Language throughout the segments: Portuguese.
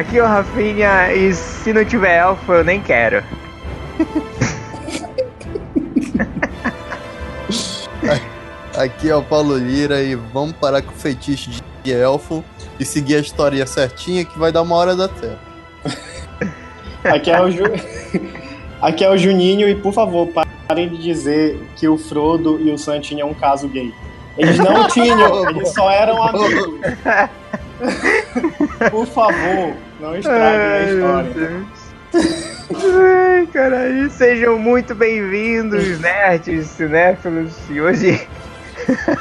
Aqui é o Rafinha e se não tiver elfo eu nem quero. Aqui é o Paulo Lira e vamos parar com o feitiço de elfo e seguir a história certinha que vai dar uma hora da terra. Aqui é o Ju... Aqui é o Juninho e por favor, parem de dizer que o Frodo e o Sam tinham um caso gay. Eles não tinham, eles só eram amigos. por favor, não estraguem a história. Ai, caralho, sejam muito bem-vindos, nerds, cinéfilos, e hoje.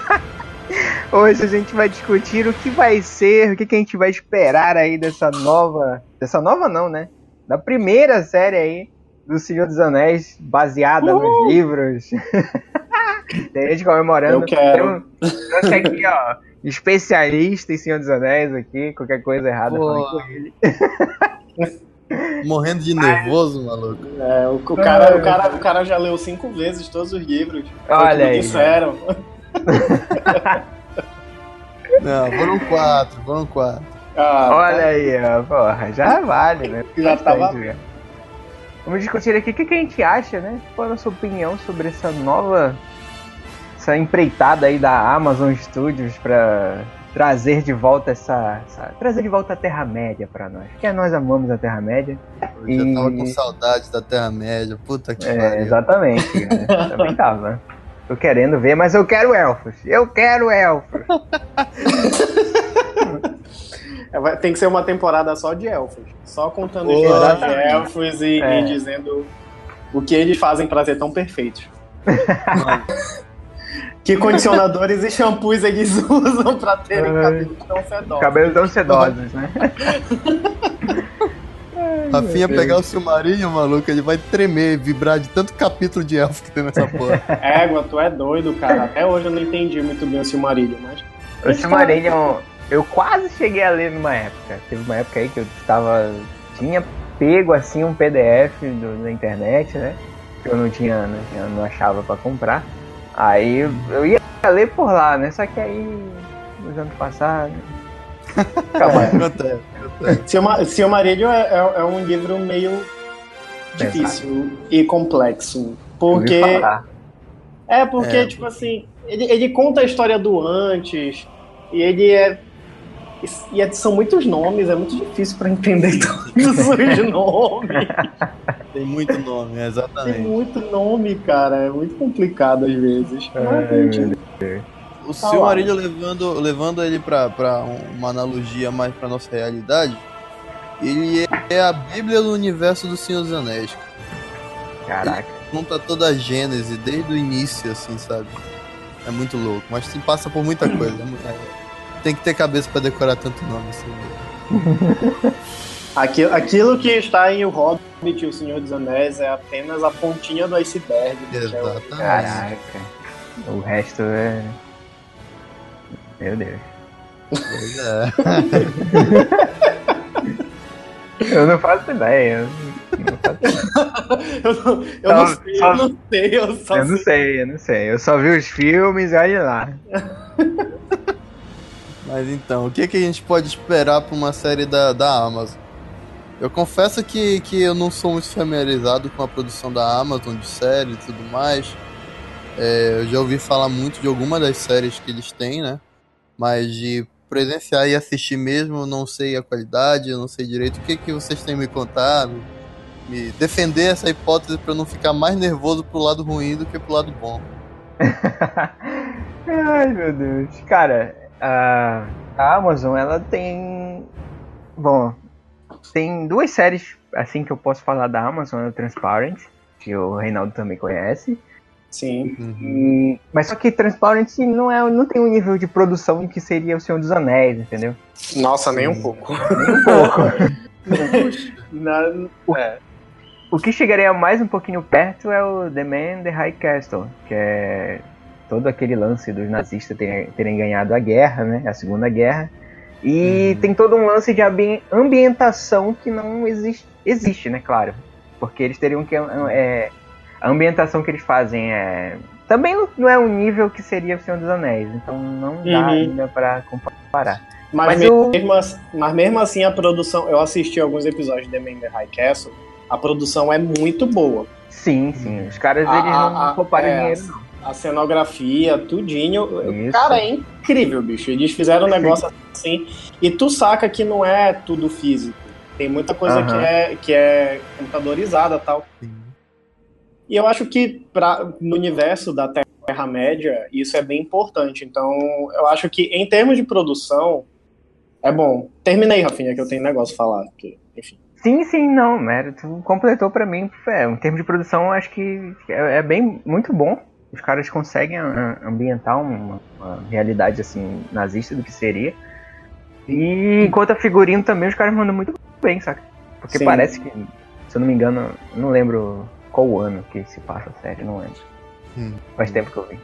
hoje a gente vai discutir o que vai ser, o que, que a gente vai esperar aí dessa nova. Dessa nova não, né? Da primeira série aí do Senhor dos Anéis, baseada Uhul. nos livros. Tem gente comemorando. Eu quero. Trouxe aqui, ó, especialista em Senhor dos Anéis aqui, qualquer coisa errada, Pô. falei com ele. Morrendo de nervoso, maluco. É, o, o cara, o, cara, o cara já leu cinco vezes todos os livros. Olha aí. disseram. Não, foram quatro, foram quatro. Ah, Olha aí, ó, porra, já vale, né? Já tava- já. Vamos discutir aqui o que, que a gente acha, né? Qual é a nossa opinião sobre essa nova. Essa empreitada aí da Amazon Studios pra trazer de volta essa. essa- trazer de volta a Terra-média pra nós. Porque nós amamos a Terra-média. Eu já tava E- com saudade da Terra-média. Puta que É, pariu. exatamente. né? Também tava. Tô querendo ver, mas eu quero elfos. Eu quero elfos. É, Tem que ser uma temporada só de elfos. Só contando Pô, histórias de elfos e, É. e dizendo o que eles fazem pra ser tão perfeitos. que condicionadores e shampoos eles usam pra terem Ai. cabelo tão sedoso. Cabelos tão sedosos, né? Rafinha pegar o Silmarillion, maluco, ele vai tremer, vibrar de tanto capítulo de elfo que tem nessa porra. Égua, tu é doido, cara. Até hoje eu não entendi muito bem o Silmarillion, mas... O Silmarillion, eu quase cheguei a ler numa época. Teve uma época aí que eu estava. Tinha pego assim um PDF do- na internet, né? Que eu não tinha, não, tinha- não achava pra comprar. Aí eu- ia ler por lá, né? Só que aí, nos anos passados. Calma, Acontece. Silma- Silmarillion é, é- é um livro meio difícil e complexo. Porque... É, porque, É. tipo assim, ele, ele conta a história do antes, e ele é. E é- são muitos nomes, é muito difícil pra entender todos os nomes. Tem muito nome, Tem exatamente. muito nome, cara, é muito complicado às vezes. Mas, gente, meu O Tá Silmarillion levando, levando ele pra, pra uma analogia mais pra nossa realidade, ele é a Bíblia do universo do Senhor dos Anéis. Caraca. Conta toda a gênese, desde o início, assim, sabe? É muito louco, mas sim, passa por muita coisa. é mu- é- tem que ter cabeça pra decorar tanto nome assim. aquilo, aquilo que está em O Hobbit e O Senhor dos Anéis é apenas a pontinha do iceberg. que é o- Exatamente. Caraca. O resto é. Meu Deus. Pois é. Eu não faço ideia. Eu não. Eu sei, eu não sei, eu só Eu não sei. sei, eu não sei. Eu só vi os filmes e olha lá. Mas então, o que, que a gente pode esperar pra uma série da, da Amazon? Eu confesso que, que eu não sou muito familiarizado com a produção da Amazon de série e tudo mais. É, eu já ouvi falar muito de alguma das séries que eles têm, né? Mas de presenciar e assistir mesmo, não sei a qualidade, eu não sei direito. O que, que vocês têm me contar? Me, defender essa hipótese eu não ficar mais nervoso pro lado ruim do que pro lado bom. Ai, meu Deus. Cara, a, a Amazon, ela tem. Bom, tem duas séries assim que eu posso falar da Amazon, é o Transparent, que o Reinaldo também conhece. Sim. E- mas só que Transparent não, é, não tem o nível de produção que seria o Senhor dos Anéis, entendeu? Nossa, nem um pouco. Nem um pouco. Na- é. O que chegaria mais um pouquinho perto é o The Man in the High Castle, que é todo aquele lance dos nazistas terem, terem ganhado a guerra, né? A Segunda Guerra. E Uhum. tem todo um lance de ambi- ambientação que não existe, existe, né? Claro. Porque eles teriam que. é, a ambientação que eles fazem é. Também não- é um nível que seria o Senhor dos Anéis, então não dá Uhum. ainda pra comparar. Mas, mas mesmo, eu... assim, mas mesmo assim a produção, eu assisti alguns episódios de The Man in the High Castle, a produção é muito boa. Sim, sim. Os caras eles a, não pouparam é, dinheiro, não. A cenografia, tudinho. Isso. Cara, é incrível, bicho. Eles fizeram um negócio assim. E tu saca que não é tudo físico. Tem muita coisa que, é, que é computadorizada tal. Sim. E eu acho que pra, no universo da Terra-média, isso é bem importante. Então, eu acho que em termos de produção, é bom. Terminei, Rafinha, que eu tenho negócio pra falar. Que, enfim. Sim, sim, não, mérito completou para mim. É, em termos de produção, acho que é, é, bem muito bom. Os caras conseguem ambientar uma, uma, realidade assim nazista do que seria. E enquanto a figurino também, os caras mandam muito bem, saca? Porque sim. parece que, se eu não me engano, não lembro qual ano que se passa a série, não lembro. Hum. Faz tempo que eu vi.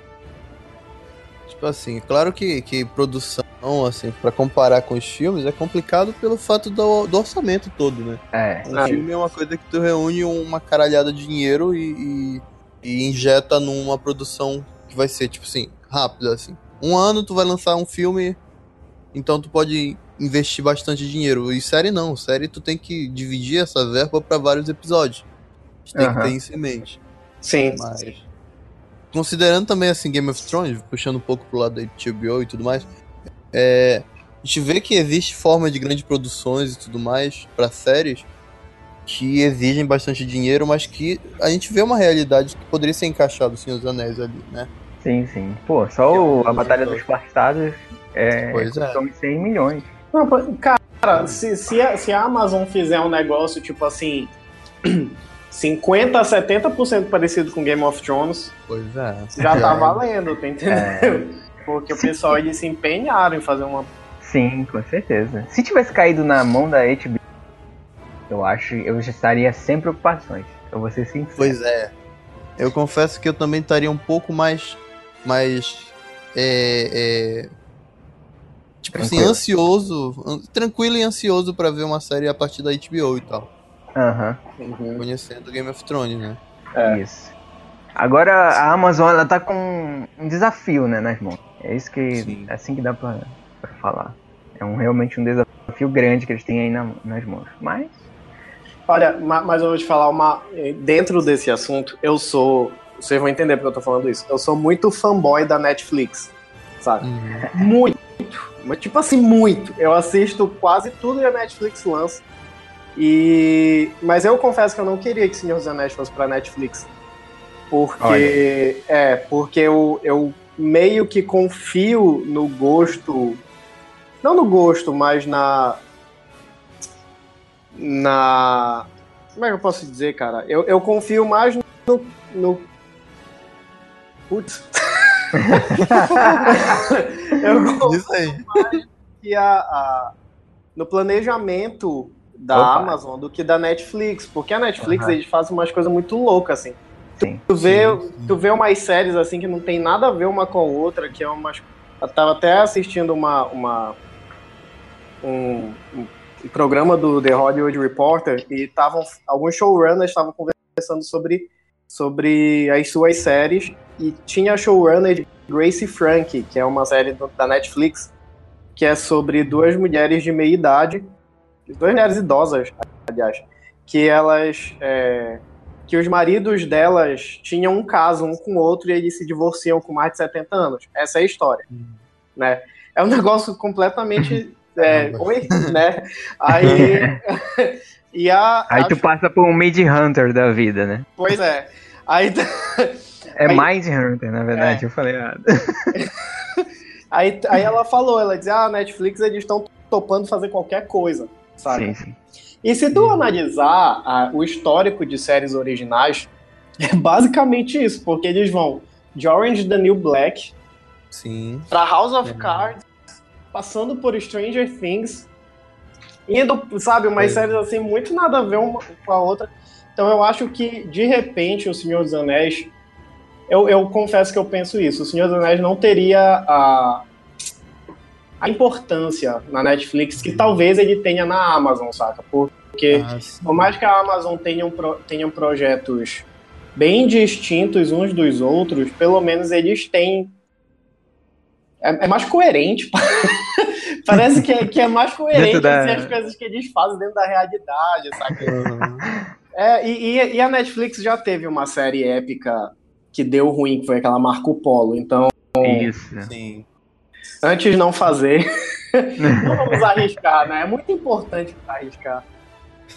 Tipo assim, claro que, que produção, assim, para comparar com os filmes, é complicado pelo fato do, do orçamento todo, né? É. Um é. filme é uma coisa que tu reúne uma caralhada de dinheiro e, e, e injeta numa produção que vai ser, tipo assim, rápida, assim. Um ano tu vai lançar um filme, então tu pode investir bastante dinheiro. E série não, série tu tem que dividir essa verba para vários episódios tem uhum. que ter isso em mente. Sim. Mas, considerando também assim Game of Thrones, puxando um pouco pro lado da HBO e tudo mais, é, a gente vê que existe forma de grandes produções e tudo mais para séries que exigem bastante dinheiro, mas que a gente vê uma realidade que poderia ser encaixado Senhor dos Anéis ali, né? Sim, sim. Pô, só o, a Batalha dos Bastardos é, pois é. são 100 milhões. Não, cara, se, se, a, se a Amazon fizer um negócio tipo assim 50 a 70% parecido com Game of Thrones. Pois é. Já tá valendo, tá entendendo? É. Porque o pessoal eles se empenharam em fazer uma. Sim, com certeza. Se tivesse caído na mão da HBO, eu acho eu já estaria sem preocupações. Eu vou ser sincero. Pois é. Eu confesso que eu também estaria um pouco mais. mais. É, é, tipo assim, tranquilo. assim, ansioso. Tranquilo e ansioso para ver uma série a partir da HBO e tal. Uhum. uhum. Conhecendo Game of Thrones, né? É. Isso. Agora a Amazon ela tá com um desafio, né, nas mãos. É isso que Sim. é assim que dá pra, pra, falar. É um, realmente um desafio grande que eles têm aí na, nas mãos. Mas. Olha, mas eu vou te falar uma. Dentro desse assunto, eu sou. Vocês vão entender porque eu tô falando isso. Eu sou muito fanboy da Netflix. Sabe? Uhum. Muito. Mas, tipo assim, muito. Eu assisto quase tudo que a Netflix lança. E mas eu confesso que eu não queria que Senhor dos Anéis fosse para Netflix. Porque Olha. é, porque eu, eu meio que confio no gosto não no gosto, mas na na como é que eu posso dizer, cara? Eu, eu confio mais no, no... Putz. eu confio mais que a, a, no planejamento da Opa. Amazon do que da Netflix, porque a Netflix uhum. eles fazem umas coisas muito loucas assim. Sim, tu vê, sim, sim. tu vê umas séries assim que não tem nada a ver uma com a outra, que é umas eu tava até assistindo uma, uma um, um, programa do The Hollywood Reporter e estavam alguns showrunners estavam conversando sobre sobre as suas séries e tinha a showrunner de Gracie Frank, que é uma série do, da Netflix, que é sobre duas mulheres de meia idade duas mulheres idosas, aliás, que elas. É, que os maridos delas tinham um caso um com o outro e eles se divorciam com mais de 70 anos. Essa é a história. Hum. Né? É um negócio completamente. É, oi, né? Aí. e a, aí tu passa por um Mid Hunter da vida, né? Pois é. Aí. É aí, Mind Hunter, na verdade, é. eu falei errado. aí, aí ela falou, ela dizia, ah, Netflix eles estão topando fazer qualquer coisa sabe? Sim, sim. E se tu analisar a, o histórico de séries originais, é basicamente isso, porque eles vão de Orange the New Black sim. pra House of. Cards, passando por Stranger Things, indo, sabe, umas é. séries assim, muito nada a ver uma com a outra. Então eu acho que, de repente, o Senhor dos Anéis. Eu, eu confesso que eu penso isso. O Senhor dos Anéis não teria a, a importância na Netflix que talvez ele tenha na Amazon, saca? Porque ah, por mais que a Amazon tenha, tenha projetos bem distintos uns dos outros, pelo menos eles têm. É, é mais coerente Parece que é, que é mais coerente da- assim, as coisas que eles fazem dentro da realidade, sabe? É, e, e- e a Netflix já teve uma série épica que deu ruim, que foi aquela Marco Polo. Então, Isso. Sim. antes de não fazer, não vamos arriscar, né? É muito importante arriscar.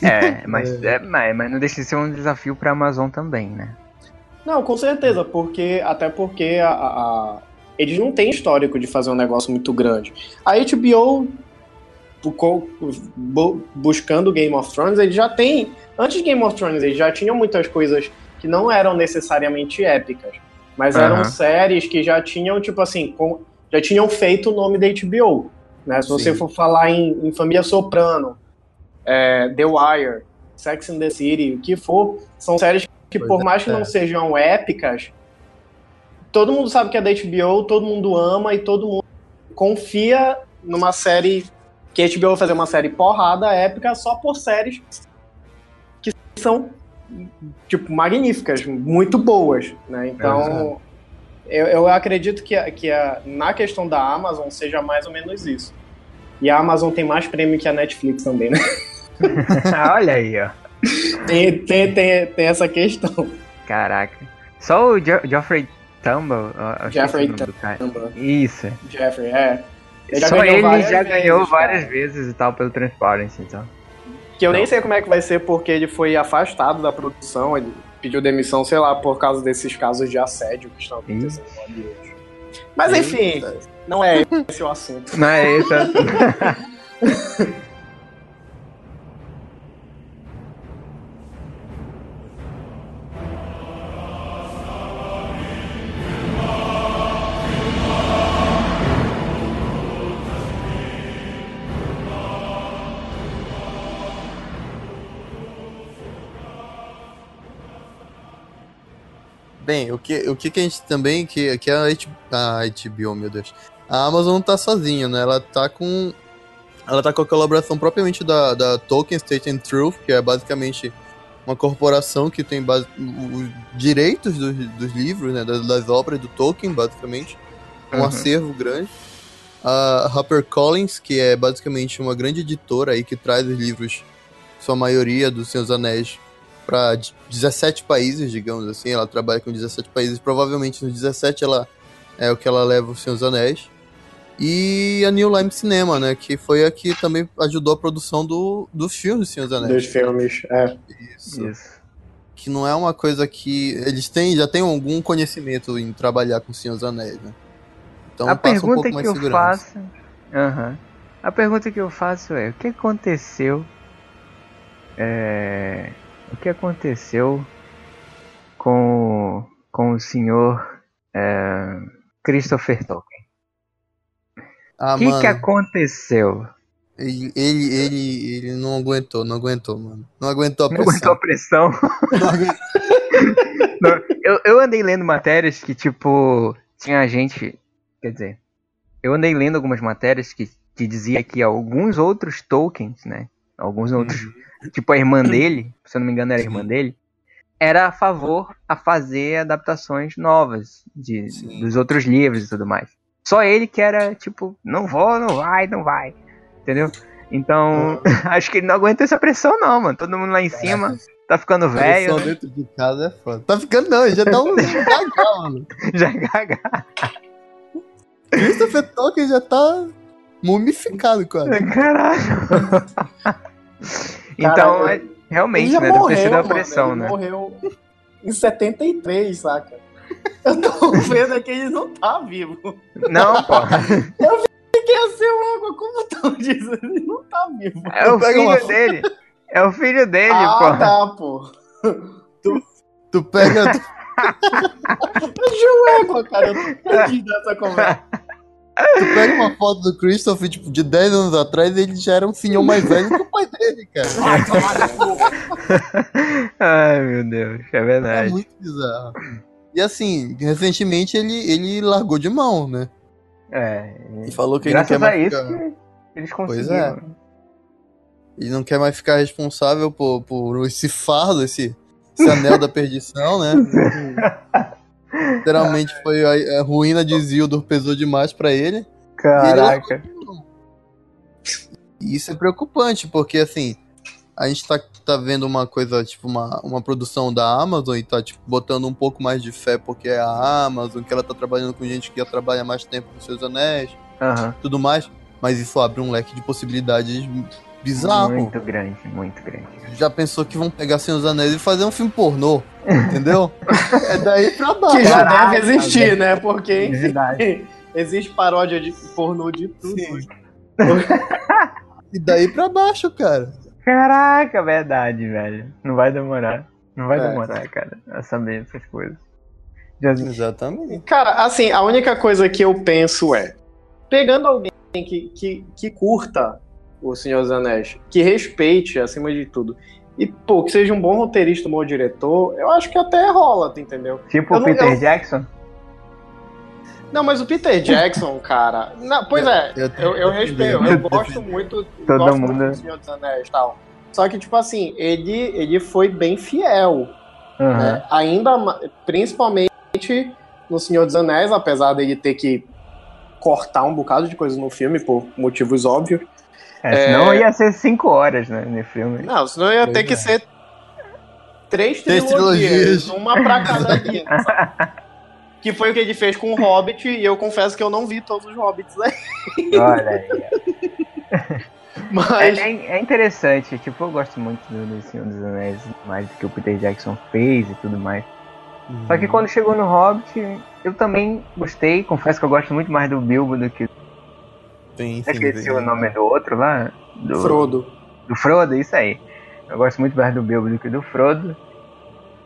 É, mas, é, mas, mas não deixa de ser um desafio pra Amazon também, né? Não, com certeza, porque até porque a, a- a- eles não têm histórico de fazer um negócio muito grande. A HBO, buscando Game of Thrones, eles já tem. Antes de Game of Thrones, eles já tinham muitas coisas que não eram necessariamente épicas, mas eram Aham. séries que já tinham, tipo assim, com- já tinham feito o nome da HBO. Né? Se você Sim. for falar em, em Família Soprano, é, The Wire, Sex and the City, o que for, são séries que, Pois por é. mais que não sejam épicas, todo mundo sabe que é da HBO, todo mundo ama e todo mundo confia numa série que a HBO vai fazer uma série porrada épica só por séries que são tipo magníficas, muito boas, né? Então, eu, eu acredito que, a- que a, na questão da Amazon seja mais ou menos isso. E a Amazon tem mais prêmio que a Netflix também, né? Olha aí, ó. Tem, tem, tem, tem essa questão. Caraca. Só o Jo- Geoffrey Tumble. esqueci Jeffrey o cara. Caramba. Isso. Jeffrey, é. Só ganhou ele já vezes, ganhou cara. várias vezes e tal pelo Transparency, então. Que eu nem sei como é que vai ser porque ele foi afastado da produção, ele pediu demissão, sei lá, por causa desses casos de assédio que estão acontecendo de hoje. Mas enfim, não é esse o assunto. Não é isso. Bem, o que, o que, que a gente também. Que, que a, H, a HBO, meu Deus. A Amazon não tá sozinha, né? Ela tá com. Ela tá com a colaboração propriamente da, da Tolkien State and Truth, que é basicamente uma corporação que tem base, os direitos dos, dos livros, né? Das, das obras do Tolkien, basicamente. Um Uhum. acervo grande. A HarperCollins, que é basicamente uma grande editora aí que traz os livros, sua maioria dos Seus Anéis, para 17 países, digamos assim. Ela trabalha com 17 países. Provavelmente nos 17 ela é o que ela leva os Seus Anéis. E a New Line Cinema, né? Que foi a que também ajudou a produção do, dos filmes dos Senhor dos Anéis. Dos filmes, é. Isso. Isso. Que não é uma coisa que. Eles têm, já têm algum conhecimento em trabalhar com o Senhor dos Anéis, né? Então a passa um pergunta pouco que mais eu segurança. faço. Aham. A pergunta que eu faço é: o que aconteceu? É, o que aconteceu com, com o senhor é, Christopher Tolkien? Ah, O que, mano, que aconteceu? ele, ele, ele, ele não aguentou, não aguentou, mano. Não aguentou a Não pressão. aguentou a pressão? Não. Não, eu, eu andei lendo matérias que, tipo, tinha gente. Quer dizer, eu andei lendo algumas matérias que, que dizia que alguns outros tokens, né? Alguns outros. Tipo, a irmã dele, se eu não me engano, era a irmã dele, era a favor a fazer adaptações novas de, Sim. dos outros livros e tudo mais. Só ele que era, tipo, não vou, não vai, não vai. Entendeu? Então, acho que ele não aguenta essa pressão, não, mano. Todo mundo lá em cima tá ficando velho, né? dentro de casa é foda. Tá ficando não, ele já tá um cagão, mano. já gaga. Christopher Tolkien já tá mumificado quase. Caralho. então, Cara, é- realmente, né? Deve ter sido morreu, a mano. pressão, ele né? morreu em 73, saca? Eu tô vendo aqui, ele não tá vivo. Não, pô. Quer ser um água, como estão dizendo? Ele não tá vivo. É o Pega uma filho dele. É o filho dele, ah, pô. tá, pô. Tu pega. Tu... É égua, cara. Eu tô perdido nessa conversa. Tu pega uma foto do Christopher, tipo, de 10 anos atrás, ele já era um senhor mais velho que o pai dele, cara. Ai, meu Deus. É É verdade. muito bizarro. E assim, recentemente ele, ele largou de mão, né? É. E falou que ele não Graças quer a mais isso ficar, que eles Pois conseguiram. ele não quer mais ficar responsável por, por esse fardo, esse, esse anel da perdição, né? Literalmente foi a, a ruína de Isildur pesou demais pra ele. Caraca. E isso é preocupante, porque assim, a gente tá, tá vendo uma coisa, tipo, uma, uma produção da Amazon e tá, tipo, botando um pouco mais de fé porque é a Amazon, que ela tá trabalhando com gente que já trabalha mais tempo com seus anéis, Aham. tudo mais. Mas isso abre um leque de possibilidades bizarro. Muito grande, muito grande. Já pensou que vão pegar Senhor dos Anéis e fazer um filme pornô, entendeu? é daí pra baixo. Que já Caraca, deve existir, né? Porque É verdade. existe paródia de pornô de tudo. Sim. E daí pra baixo, cara. Caraca, verdade, velho. Não vai demorar. Não vai É. demorar, cara, a saber essas coisas. Jesus. Exatamente. Cara, assim, a única coisa que eu penso é: pegando alguém que, que, que curta o Senhor dos Anéis, que respeite acima de tudo, e, pô, que seja um bom roteirista, um bom diretor, eu acho que até rola, entendeu? Tipo Eu o não- Peter eu- Jackson? Não, mas o Peter Jackson, cara. Não, pois é, Eu- eu, eu respeito, eu gosto muito, Todo gosto mundo- muito do Senhor dos Anéis e tal. Só que, tipo assim, ele, ele foi bem fiel. Aham. né? Ainda, principalmente no Senhor dos Anéis, apesar dele ter que cortar um bocado de coisa no filme por motivos óbvios. É, senão ia ser 5 horas, né, no filme. Não, senão ia ter que é. ser três Três trilogias, trilogias. uma pra cada dia. sabe? que foi o que ele fez com o Hobbit, e eu confesso que eu não vi todos os Hobbits né? Olha aí. Mas. É, é- é interessante, tipo, eu gosto muito do, Senhor dos Anéis, mais do que o Peter Jackson fez e tudo mais. Só que quando chegou no Hobbit, eu também gostei. Confesso que eu gosto muito mais do Bilbo do que. Sim, Eu esqueci o nome do outro lá. Do, Frodo. Do Frodo, isso aí. Eu gosto muito mais do Bilbo do que do Frodo.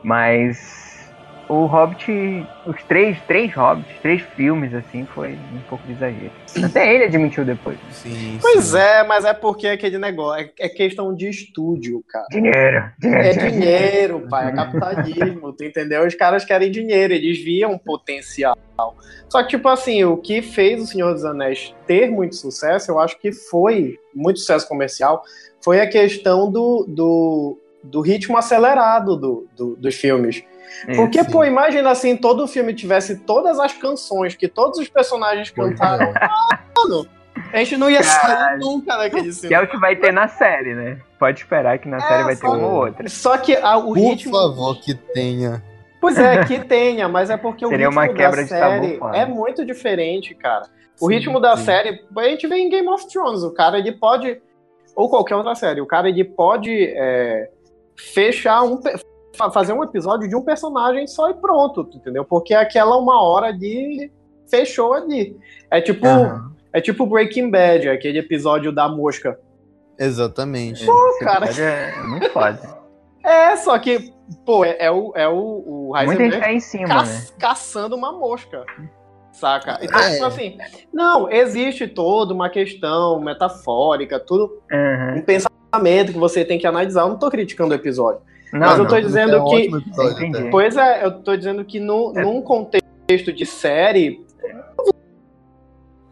Mas o Hobbit, os três, três Hobbits, três filmes, assim, foi um pouco de exagero. Até ele admitiu depois. Sim, Pois sim. é, mas é porque é aquele negócio. É, é questão de estúdio, cara. Dinheiro, dinheiro. É dinheiro, pai, é capitalismo, tu entendeu? Os caras querem dinheiro, eles viam potencial. Só que, tipo assim, o que fez o Senhor dos Anéis ter muito sucesso, eu acho que foi muito sucesso comercial, foi a questão do, do, do ritmo acelerado do, do- dos filmes. Porque, sim. pô, imagina assim, todo o filme tivesse todas as canções que todos os personagens cantaram. é. Mano, a gente não ia sair Caralho. nunca daquele Que filme. é o que vai ter na série, né? Pode esperar que na série vai ter só- uma ou outra. Só que ah, o Por ritmo. favor, que tenha. Pois é, que tenha, mas é porque Seria o ritmo uma quebra da de tabu, série claro. é muito diferente, cara. O Sim, ritmo da sim. série, a gente vê em Game of Thrones, o cara ele pode, ou qualquer outra série, o cara ele pode é, fechar um, fazer um episódio de um personagem só e pronto, entendeu? Porque aquela uma hora de fechou ali. É tipo, Aham. é tipo Breaking Bad, aquele episódio da mosca. Exatamente. Esse cara. É muito foda. É, só que, pô, é, é o, é o, o Muita gente Heisenberg tá em cima, ca- né? caçando uma mosca. Saca? Então, É. tipo assim, não, existe toda uma questão metafórica, tudo Aham. um pensamento que você tem que analisar. Eu não tô criticando o episódio. Não, Mas eu não. tô dizendo É um que- episódio. Pois é, eu tô dizendo que no, num contexto de série,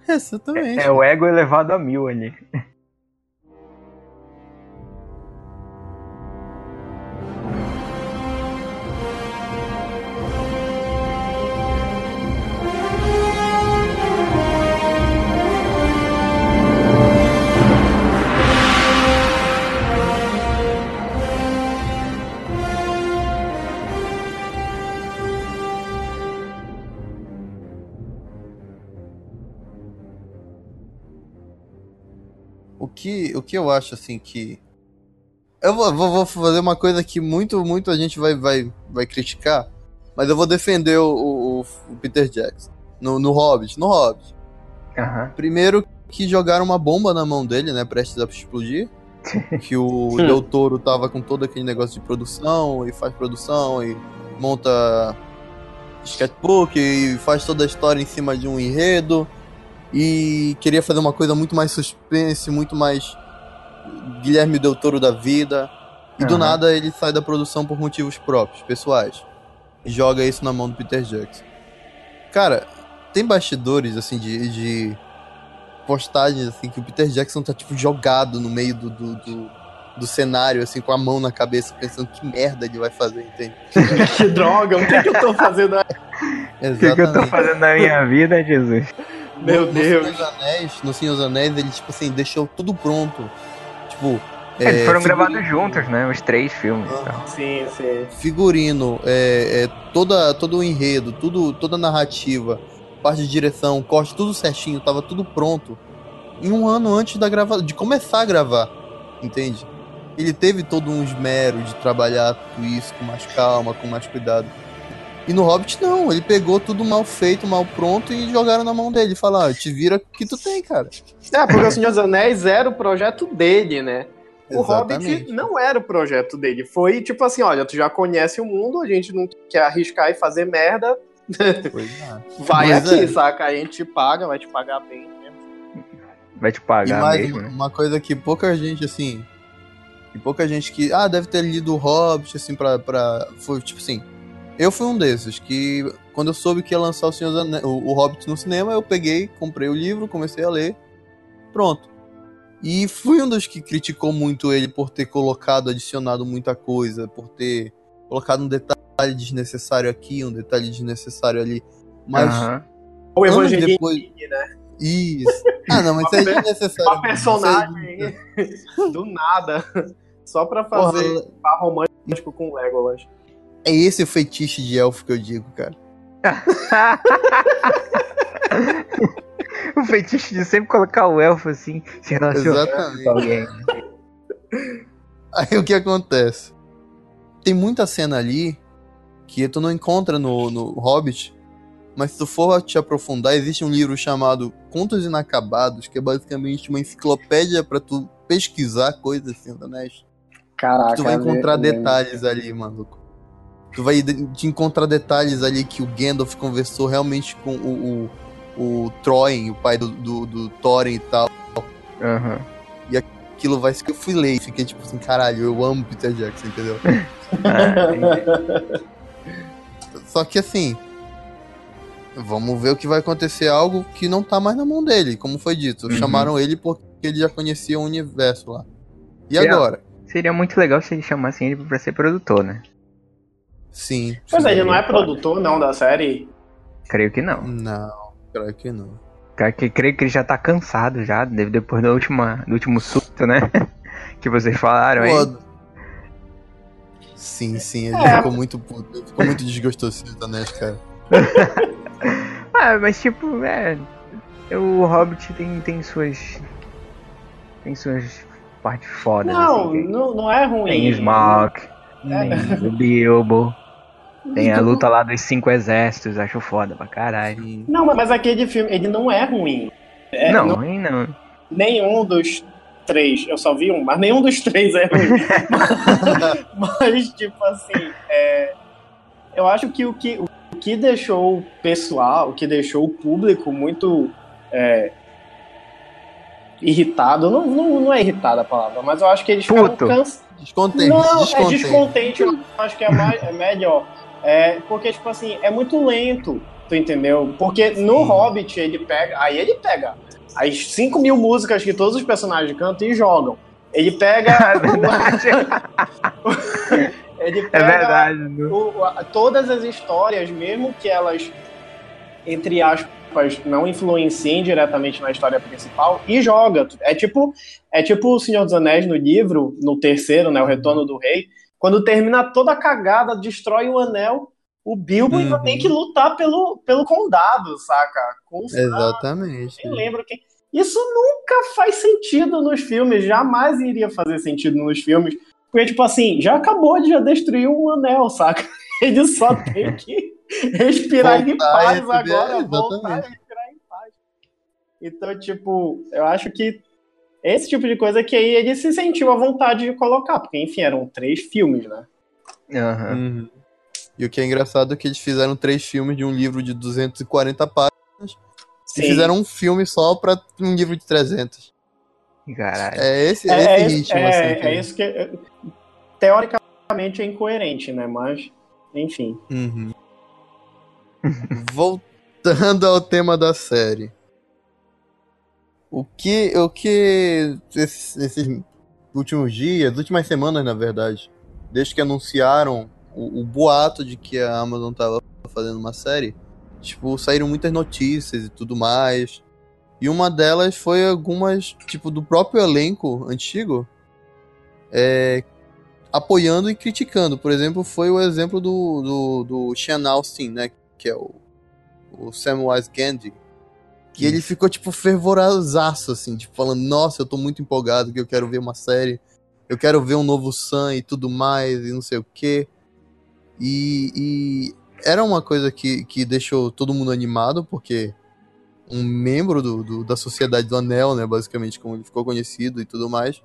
Exatamente. É o ego elevado a mil ali. Que, o que eu acho, assim, que. Eu vou, vou, vou fazer uma coisa que muito, muito a gente vai, vai, vai criticar, mas eu vou defender o, o, o Peter Jackson. No, no Hobbit, no Hobbit. Aham. Primeiro que jogaram uma bomba na mão dele, né, prestes a explodir. que o Del Toro tava com todo aquele negócio de produção, e faz produção, e monta sketchbook, e faz toda a história em cima de um enredo. E queria fazer uma coisa muito mais suspense, muito mais Guilherme Del Toro da vida. E do Aham. nada ele sai da produção por motivos próprios, pessoais. E joga isso na mão do Peter Jackson. Cara, tem bastidores, assim, de, de postagens, assim, que o Peter Jackson tá, tipo, jogado no meio do, do, do, do cenário, assim, com a mão na cabeça, pensando que merda ele vai fazer, entende? que droga, o que, que eu tô fazendo aí? O que, que eu tô fazendo na minha vida, Jesus? Meu no, Deus. No Senhor dos Anéis, no Senhor dos Anéis, ele, tipo assim, deixou tudo pronto. Tipo. Eles é, foram figurino- gravados juntos, né? Os três filmes. Ah. Então. Sim, sim. Figurino, é, é, toda, todo o enredo, tudo, toda a narrativa, parte de direção, corte, tudo certinho, tava tudo pronto. Em um ano antes da grava de começar a gravar, entende? Ele teve todo um esmero de trabalhar tudo isso com mais calma, com mais cuidado. E no Hobbit não, ele pegou tudo mal feito, mal pronto e jogaram na mão dele. Falaram, ah, te vira o que tu tem, cara. É, porque o Senhor dos Anéis era o projeto dele, né? O Exatamente. Hobbit não era o projeto dele. Foi tipo assim: olha, tu já conhece o mundo, a gente não quer arriscar e fazer merda. Pois é. Vai Pois aqui, é. saca? A gente te paga, vai te pagar bem mesmo. Vai te E pagar mais mesmo, uma, né? uma coisa que pouca gente, assim. E pouca gente que. Ah, deve ter lido o Hobbit, assim, pra. pra foi tipo assim. Eu fui um desses que, quando eu soube que ia lançar o, Senhor Anéis- o, o Hobbit no cinema, eu peguei, comprei o livro, comecei a ler. Pronto. E fui um dos que criticou muito ele por ter colocado, adicionado muita coisa, por ter colocado um detalhe desnecessário aqui, um detalhe desnecessário ali. Mas Aham. O anos Evangeline, depois. né? Isso. Ah, não, mas isso é desnecessário. Uma personagem do nada. Só pra Porra, fazer par romântico com Legolas. É esse o feitiço de elfo que eu digo, cara. o feitiço de sempre colocar o elfo assim, se relacionar Exatamente. com alguém. Aí o que acontece? Tem muita cena ali que tu não encontra no, no Hobbit, mas se tu for te aprofundar, existe um livro chamado Contos Inacabados, que é basicamente uma enciclopédia pra tu pesquisar coisas assim, do Anéis. Caraca. Tu vai encontrar né? detalhes ali, maluco. Tu vai te encontrar detalhes ali que o Gandalf conversou realmente com o, o, o o pai do, do, do Thorin e tal. Aham. Aquilo vai ser que eu fui ler e fiquei tipo assim, caralho, eu amo Peter Jackson, entendeu? Entendi. Só que assim, vamos ver o que vai acontecer algo que não tá mais na mão dele, como foi dito. Uhum. Chamaram ele porque ele já conhecia o universo lá. E Será? agora? Seria muito legal se eles chamassem ele pra ser produtor, né? Sim. Pois é, ele não é produtor, não, da série. Creio que não. Não, claro que não. Cara, que creio que ele já tá cansado já, de- depois do, última, do último surto, né? que vocês falaram aí. Sim, sim, ele É. ficou muito puto, ele ficou muito desgostoso com o Anéis, cara. Ah, mas tipo, é. O Hobbit tem, tem suas. Tem suas partes fodas. Não, assim, não, não é ruim. Tem o Smoke, tem o Bilbo, tem a luta lá dos cinco exércitos, acho foda pra caralho. Não, mas aquele filme, ele não é ruim. É, não, não- ruim não. Nenhum dos três, eu só vi um, mas nenhum dos três é ruim. mas, tipo assim, é, eu acho que o, que o que deixou o pessoal, o que deixou o público muito é, irritado, não, não, não é irritado a palavra, mas eu acho que eles ficaram Puto. cansados. Descontente, Não, é descontente. descontente, eu acho que é, mais, é melhor. É, porque, tipo assim, é muito lento, tu entendeu? Porque no Sim. Hobbit ele pega. Aí ele pega as 5 mil músicas que todos os personagens cantam e jogam. Ele pega. É verdade. ele É pega verdade. viu? o- a- todas as histórias, mesmo que elas, entre aspas, não influenciem diretamente na história principal, e joga. É tipo, é tipo o Senhor dos Anéis no livro, no terceiro, né, o Retorno do Rei, quando termina toda a cagada, destrói o anel, o Bilbo ainda Uhum. tem que lutar pelo, pelo condado, saca? Com os Exatamente. nem lembro quem. Isso nunca faz sentido nos filmes, jamais iria fazer sentido nos filmes. Porque, tipo assim, já acabou de já destruir um anel, saca? Ele só tem que respirar em paz e agora, voltar e respirar em paz. Então, tipo, eu acho que esse tipo de coisa que aí ele se sentiu à vontade de colocar, porque, enfim, eram três filmes, né? Aham. Uhum. E o que é engraçado é que eles fizeram três filmes de um livro de 240 páginas e fizeram um filme só pra um livro de 300. Caralho. É esse, É, esse é, ritmo, é, assim. que- é isso que. Teoricamente é incoerente, né? Mas, enfim. Uhum. Voltando ao tema da série. O que, o que esses, esses últimos dias, últimas semanas, na verdade, desde que anunciaram o, o boato de que a Amazon tava fazendo uma série, tipo, saíram muitas notícias e tudo mais. E uma delas foi algumas, tipo, do próprio elenco antigo, é, apoiando e criticando. Por exemplo, foi o exemplo do, do, do Sean Austin, né? Que é o, o Samwise Gandhi. Que ele ficou, tipo, fervorosaço, assim, tipo, falando, nossa, eu tô muito empolgado, que eu quero ver uma série, eu quero ver um novo Sam e tudo mais, e não sei o quê. E, e era uma coisa que, que deixou todo mundo animado, porque um membro do, do, da Sociedade do Anel, né, basicamente, como ele ficou conhecido e tudo mais,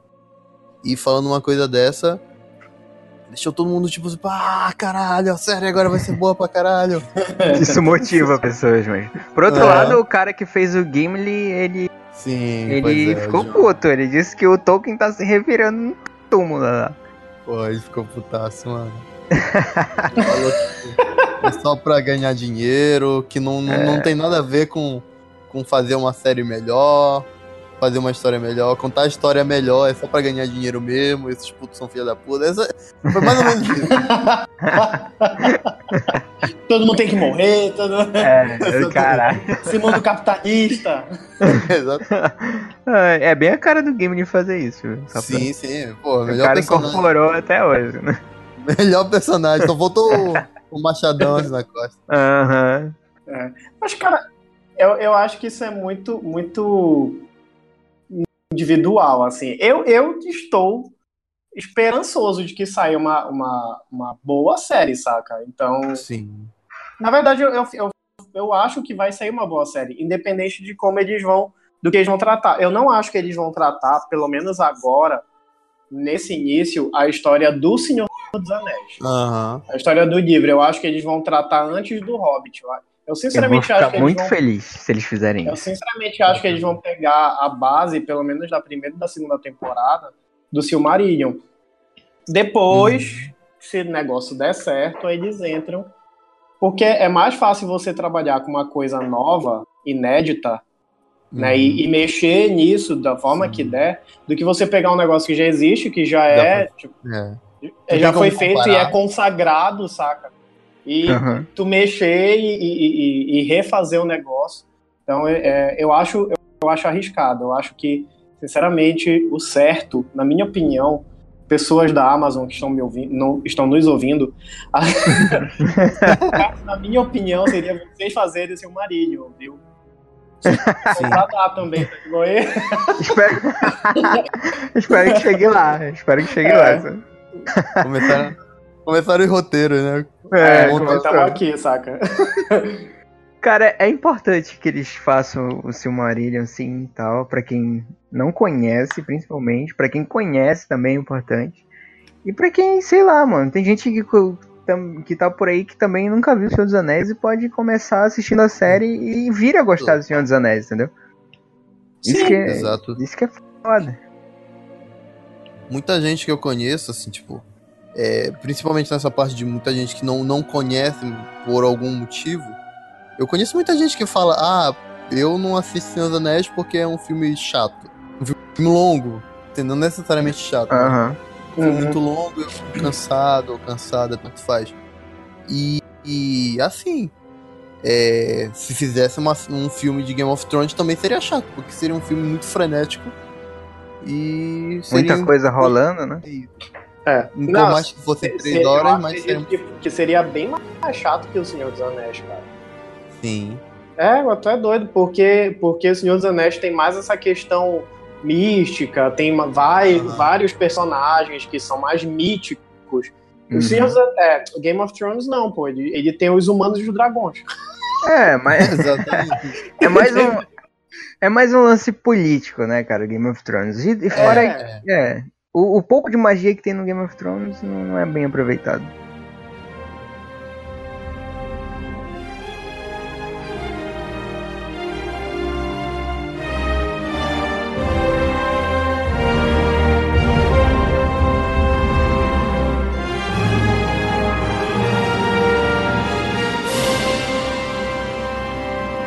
e falando uma coisa dessa, deixou todo mundo tipo assim, ah, caralho, a série agora vai ser boa pra caralho. Isso motiva pessoas, mas. Por outro é. lado, o cara que fez o Gimli, ele. Sim, ele é, ficou puto. Ele disse que o Tolkien tá se revirando no túmulo lá. Pô, ele ficou putaço, mano. Falou que é só pra ganhar dinheiro, que não, não, é. não tem nada a ver com, com fazer uma série melhor fazer uma história melhor, contar a história melhor, é só pra ganhar dinheiro mesmo, esses putos são filha da puta. Essa foi mais ou menos isso. todo mundo tem que morrer, todo É, caralho. Esse mundo capitalista. Exato. É bem a cara do game de fazer isso. Sim, sim. Pô, melhor o cara personagem. incorporou até hoje, né? Melhor personagem, só faltou o, o machadão na costa. Aham. Uhum. É. Mas, cara, eu, eu acho que isso é muito, muito individual, assim. Eu, eu estou esperançoso de que saia uma, uma, uma boa série, saca? Então. Sim. Na verdade, eu, eu, eu acho que vai sair uma boa série, independente de como eles vão. do que eles vão tratar. Eu não acho que eles vão tratar, pelo menos agora, nesse início, a história do Senhor dos Anéis. Uhum. A história do livro. Eu acho que eles vão tratar antes do Hobbit. Eu sinceramente eu acho que muito vão... feliz se eles fizerem eu, isso. Eu sinceramente acho que eles vão pegar a base, pelo menos da primeira e da segunda temporada, do Silmarillion. Depois, hum. se o negócio der certo, eles entram. Porque é mais fácil você trabalhar com uma coisa nova, inédita, né, e, uhum. e, mexer nisso da forma que der, do que você pegar um negócio que já existe, que já é, tipo, é. já foi feito e é consagrado, saca? E uhum. tu mexer e, e, e, refazer o negócio. Então, é, é, eu, acho, eu acho arriscado. Eu acho que, sinceramente, o certo, na minha opinião, pessoas da Amazon que estão, me ouvindo, não, estão nos ouvindo, na minha opinião, seria vocês fazerem esse marido, viu? Contratar também, tá igual ele. espero... espero que chegue lá. Espero que chegue é. lá. Começaram, começaram o roteiro, né? É, estamos aqui, saca? Cara, é importante que eles façam o Silmarillion assim e tal, para quem não conhece, principalmente, para quem conhece também é importante. E para quem, sei lá, mano, tem gente que, que tá por aí que também nunca viu o Senhor dos Anéis e pode começar assistindo a série e vir a gostar do Senhor dos Anéis, entendeu? Isso Sim, que é, exato. Isso que é foda. Muita gente que eu conheço, assim, tipo, é, principalmente nessa parte de muita gente que não, não conhece por algum motivo. Eu conheço muita gente que fala: Ah, eu não assisto Senhor dos Anéis porque é um filme chato. Um filme longo? Não necessariamente chato. Uhum. Né? Um filme uhum. muito longo, eu fico cansado ou cansada, tanto faz. E, e assim, é, se fizesse uma, um filme de Game of Thrones também seria chato, porque seria um filme muito frenético. E. Muita coisa rolando, né? É. Não, Por mais que fosse três horas, mas seria, que, que seria bem mais chato que o Senhor dos Anéis, cara. Sim. É, tu é doido, porque, porque o Senhor dos Anéis tem mais essa questão mística, tem vai, uhum. vários personagens que são mais míticos. Uhum. O Senhor dos é, Game of Thrones não, pô, ele, ele tem os humanos e os dragões. É, mas é mais um é mais um lance político, né, cara, Game of Thrones. E, e fora é. é o, o, pouco de magia que tem no Game of Thrones não, é bem aproveitado.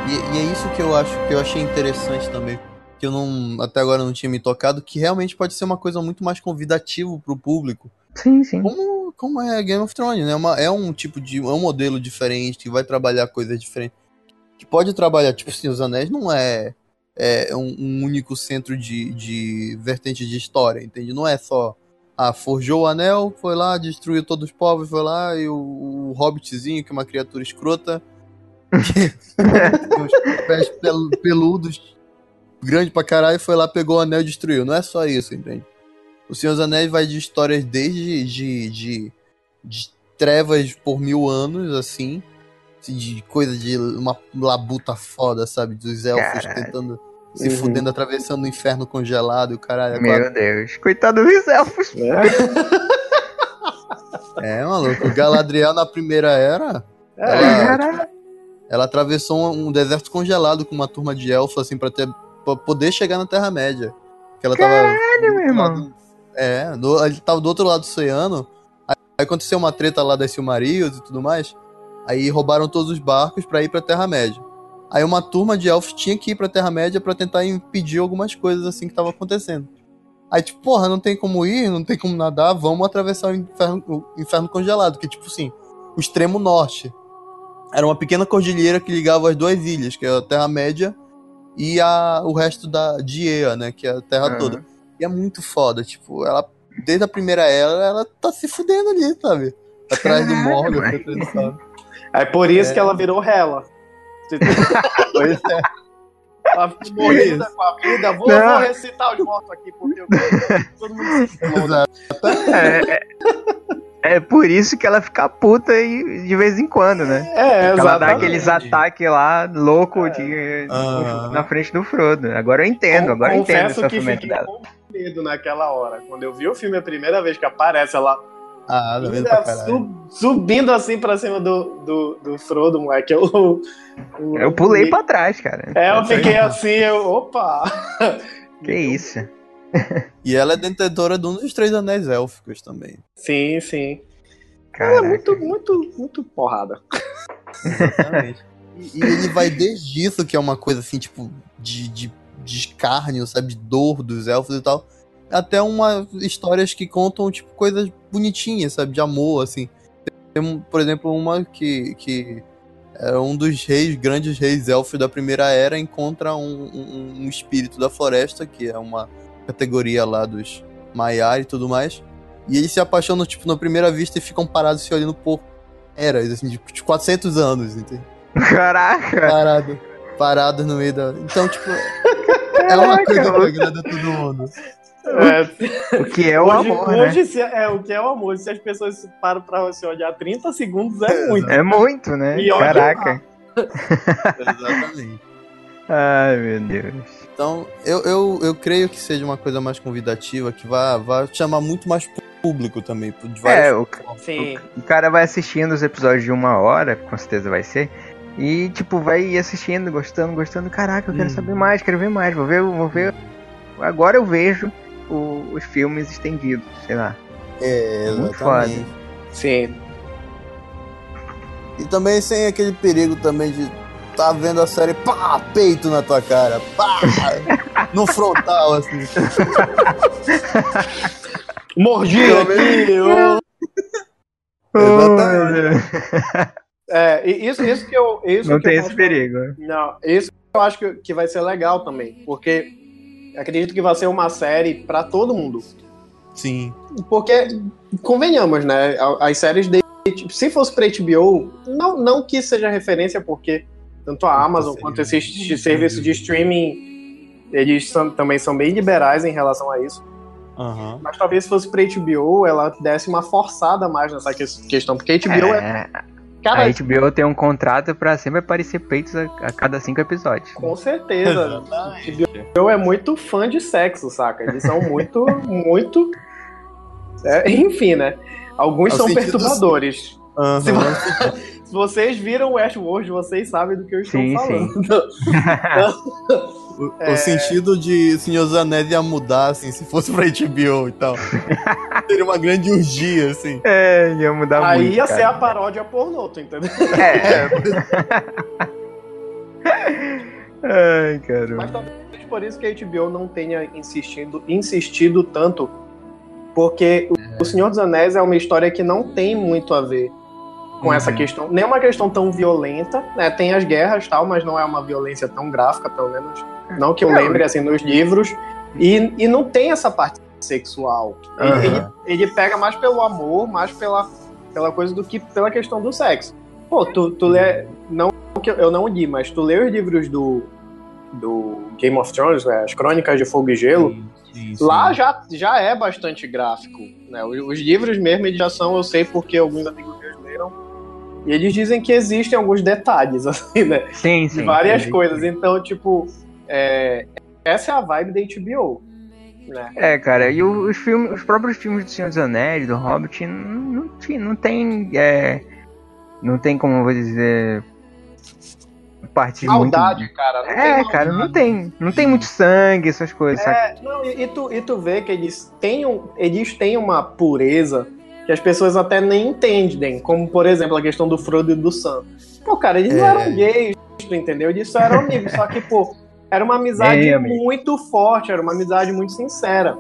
E, e é isso que eu acho que eu achei interessante também que eu não até agora não tinha me tocado, que realmente pode ser uma coisa muito mais convidativa pro público. Sim, sim. Como, como é Game of Thrones, né? É uma, é um tipo de. É um modelo diferente, que vai trabalhar coisas diferentes. Que pode trabalhar, tipo, assim, os anéis não é. é, um, um único centro de, de vertente de história, entende? Não é só ah, forjou o anel, foi lá, destruiu todos os povos, foi lá, e o, o Hobbitzinho, que é uma criatura escrota, os pés pel, peludos, grande pra caralho, foi lá, pegou o anel e destruiu. Não é só isso, entende? O Senhor dos Anéis vai de histórias desde de, de, de trevas por mil anos, assim, de coisa de uma labuta foda, sabe? Dos elfos caralho. tentando se uhum. fudendo, atravessando o inferno congelado e o caralho. Meu Deus, coitado dos elfos. É, é maluco. O Galadriel na primeira era. É, ela, ela atravessou um, um, deserto congelado com uma turma de elfos, assim, pra, ter, pra poder chegar na Terra-média. Que ela Caralho, tava. meu irmão. É, do, ele tava do outro lado do oceano. Aí aconteceu uma treta lá das Silmarils e tudo mais. Aí roubaram todos os barcos para ir pra Terra-média. Aí uma turma de elfos tinha que ir pra Terra-média para tentar impedir algumas coisas assim que estavam acontecendo. Aí, tipo, porra, não tem como ir, não tem como nadar, vamos atravessar o inferno, o inferno congelado, que tipo assim, o extremo norte. Era uma pequena cordilheira que ligava as duas ilhas, que é a Terra-média e a, o resto da, de Ea, né, que é a Terra uhum. toda. E é muito foda, tipo, ela, desde a primeira era, ela tá se fudendo ali, sabe? Atrás do Morgan, sabe? É por isso é. que ela virou Hela. pois é. Ela ficou morrendo com a vida. Vou, vou recitar os mortos aqui, porque eu, todo mundo se é, é, é, por isso que ela fica puta e, de vez em quando, né? É, exatamente. Ela dá aqueles ataques lá, louco, é. de, uh na frente do Frodo. Agora eu entendo, agora eu entendo o sofrimento dela. Com medo naquela hora. Quando eu vi o filme a primeira vez que aparece ela ah, tá sub, subindo assim pra cima do, do, do Frodo, moleque. Eu, eu, eu pulei eu, pra trás, cara. É, eu fiquei assim, eu. Opa! Que isso. E ela é detentora de um dos três anéis élficos também. Sim, sim. Caraca. Ela é muito, muito, muito porrada. Exatamente. E, e, ele vai desde isso, que é uma coisa assim, tipo, de, de, de escárnio, sabe? De dor dos elfos e tal até uma histórias que contam tipo coisas bonitinhas, sabe, de amor assim. Tem, por exemplo, uma que que é um dos reis, grandes reis elfos da primeira era encontra um, um, um espírito da floresta, que é uma categoria lá dos Maiar e tudo mais. E eles se apaixonam, tipo, na primeira vista e ficam parados se olhando por eras, assim, de 400 anos, entende? Caraca! Parado, parados no meio da... Então, tipo, é uma coisa que agrada todo mundo. É. O que é o hoje, amor, né? hoje né? Se, é, o que é o amor. Se as pessoas param pra se olhar 30 segundos, é muito. É muito, né? E Caraca. Exatamente. Ai, meu Deus. Então, eu, eu, eu creio que seja uma coisa mais convidativa, que vai, vai chamar muito mais público também. De é, o, o, o, cara vai assistindo os episódios de uma hora, com certeza vai ser. E, tipo, vai assistindo, gostando, gostando. Caraca, eu quero hum. saber mais, quero ver mais, vou ver, vou ver. Agora eu vejo o, os filmes estendidos, sei lá. É, Muito foda. Sim. E também sem aquele perigo também de tá vendo a série, pá, peito na tua cara, pá, no frontal, assim. Mordi aqui, oh. Exatamente. É, isso, isso que eu. Isso não que tem eu esse perigo. Não, isso eu acho que, que vai ser legal também, porque acredito que vai ser uma série para todo mundo. Sim. Porque, convenhamos, né? As séries de. Se fosse pra HBO, não, não que seja referência, porque tanto a Amazon quanto esses serviços de streaming, eles são, também são bem liberais em relação a isso. Uhum. Mas talvez se fosse pra HBO, ela desse uma forçada mais nessa questão, porque a HBO é, é Cara, a HBO tem um contrato pra sempre aparecer peitos a, a cada cinco episódios. Com certeza. a HBO é muito fã de sexo, saca? Eles são muito, muito. É, enfim, né? Alguns são perturbadores. Uhum. Se, se, vocês viram Westworld, vocês sabem do que eu estou sim, falando. Sim. o, é... o, sentido de Senhor dos Anéis ia mudar, assim, se fosse pra HBO e tal. Seria uma grande urgia, assim. É, ia mudar Aí muito. Aí ia cara. ser a paródia pornô, tu entendeu? É. Ai, caramba. Mas talvez por isso que a HBO não tenha insistido, insistido tanto. Porque O Senhor dos Anéis é uma história que não tem muito a ver com uhum. essa questão. Nem é uma questão tão violenta, né? Tem as guerras tal, mas não é uma violência tão gráfica, pelo menos Não que eu lembre, assim, nos livros. E, e não tem essa parte sexual. Ele, Aham. ele, ele pega mais pelo amor, mais pela, pela coisa do que pela questão do sexo. Pô, tu, tu lê. Não eu- não li, mas tu lê os livros do, do Game of Thrones, né, as Crônicas de Fogo e Gelo. Sim, sim. Lá já, já é bastante gráfico. Né? Os, os livros mesmo, já são, eu sei porque alguns amigos meus. E eles dizem que existem alguns detalhes, assim, né? Sim, De sim. várias Existe. coisas. Então, tipo, é, essa é a vibe da HBO. Né? É, cara, e os, filmes, os próprios filmes do Senhor dos Anéis, do Hobbit, não, não, tem. É, não tem como eu vou dizer. Partes Maldade, muito. cara. Não É, tem cara, não tem. Não tem muito sangue, essas coisas? É, não, e, e tu, e tu vê que eles têm, um, eles têm uma pureza que as pessoas até nem entendem, como por exemplo a questão do Frodo e do Sam. Pô, cara, eles não É. eram gays, tu entendeu? Eles só eram amigos, só que, pô, era uma amizade É, muito forte, era uma amizade muito sincera.